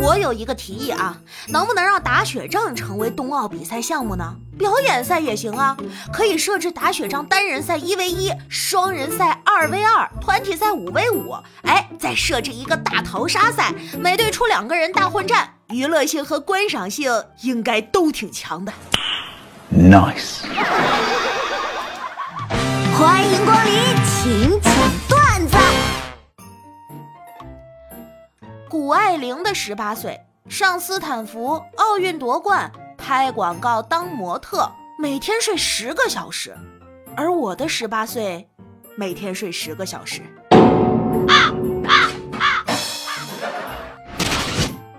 我有一个提议啊，能不能让打雪仗成为冬奥比赛项目呢？表演赛也行啊，可以设置打雪仗单人赛一 v 一，双人赛二 v 二，团体赛五 v 五。哎，再设置一个大逃杀赛，每队出两个人大混战，娱乐性和观赏性应该都挺强的。Nice，欢迎光临，请谷爱凌的十八岁，上斯坦福，奥运夺冠，拍广告当模特，每天睡十个小时。而我的十八岁，每天睡十个小时。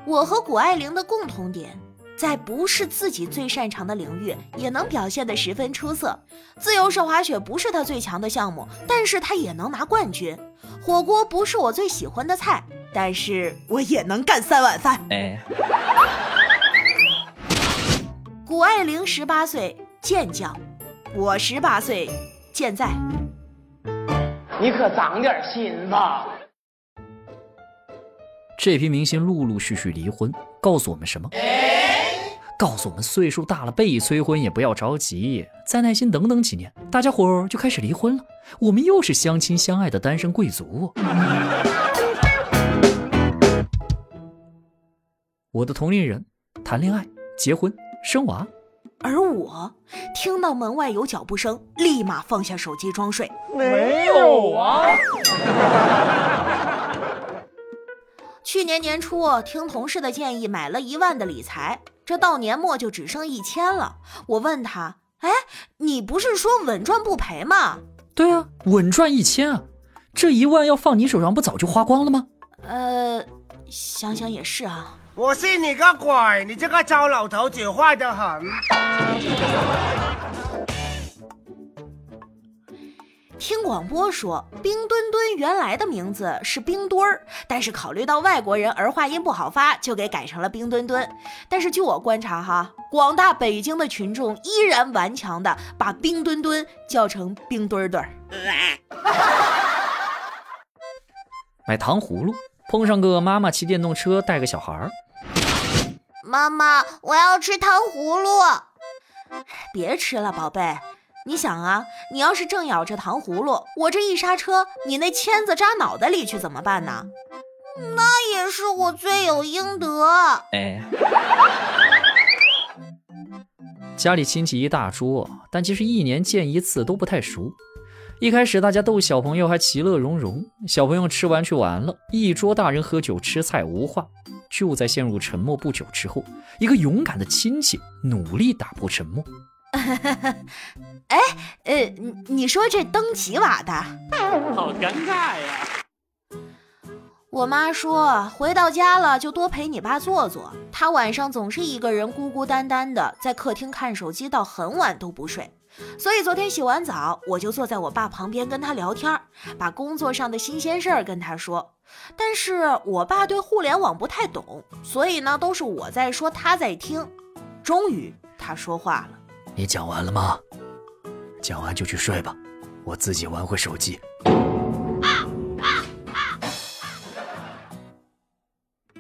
我和谷爱凌的共同点，在不是自己最擅长的领域，也能表现得十分出色。自由式滑雪不是她最强的项目，但是她也能拿冠军。火锅不是我最喜欢的菜。但是我也能干三碗饭。哎，谷爱凌十八岁健将，我十八岁健在。你可长点心吧。这批明星陆陆续续离婚，告诉我们什么？告诉我们岁数大了被催婚也不要着急，再耐心等等几年，大家伙儿就开始离婚了。我们又是相亲相爱的单身贵族。我的同龄人谈恋爱、结婚、生娃，而我听到门外有脚步声，立马放下手机装睡。没有啊！去年年初听同事的建议买了一万的理财，这到年末就只剩一千了。我问他：“哎，你不是说稳赚不赔吗？”“对啊，稳赚一千啊！这一万要放你手上，不早就花光了吗？”“呃，想想也是啊。”我信你个鬼！你这个糟老头子坏得很。听广播说，冰墩墩原来的名字是冰墩儿，但是考虑到外国人儿化音不好发，就给改成了冰墩墩。但是据我观察哈，广大北京的群众依然顽强的把冰墩墩叫成冰墩墩儿。买糖葫芦，碰上个妈妈骑电动车带个小孩儿。妈妈，我要吃糖葫芦。别吃了，宝贝。你想啊，你要是正咬着糖葫芦，我这一刹车，你那签子扎脑袋里去怎么办呢？那也是我罪有应得。哎，家里亲戚一大桌，但其实一年见一次都不太熟。一开始大家逗小朋友还其乐融融，小朋友吃完去玩了，一桌大人喝酒吃菜无话。就在陷入沉默不久之后，一个勇敢的亲戚努力打破沉默。哎，呃，你你说这灯几瓦的，好尴尬呀！我妈说回到家了就多陪你爸坐坐，他晚上总是一个人孤孤单单的在客厅看手机到很晚都不睡，所以昨天洗完澡我就坐在我爸旁边跟他聊天，把工作上的新鲜事儿跟他说。但是我爸对互联网不太懂，所以呢都是我在说，他在听。终于他说话了：“你讲完了吗？讲完就去睡吧，我自己玩会手机。”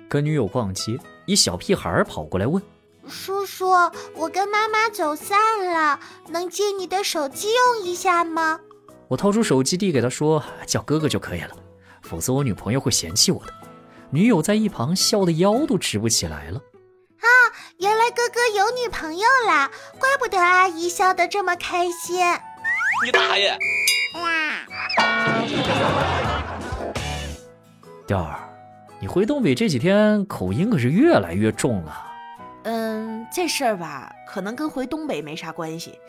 跟女友逛街，一小屁孩跑过来问：“叔叔，我跟妈妈走散了，能借你的手机用一下吗？”我掏出手机递给他，说：“叫哥哥就可以了。”否则我女朋友会嫌弃我的。女友在一旁笑的腰都直不起来了。啊，原来哥哥有女朋友啦，怪不得阿姨笑得这么开心。你大爷！调儿，你回东北这几天口音可是越来越重了。嗯，这事儿吧，可能跟回东北没啥关系，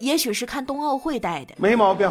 也许是看冬奥会带的。没毛病。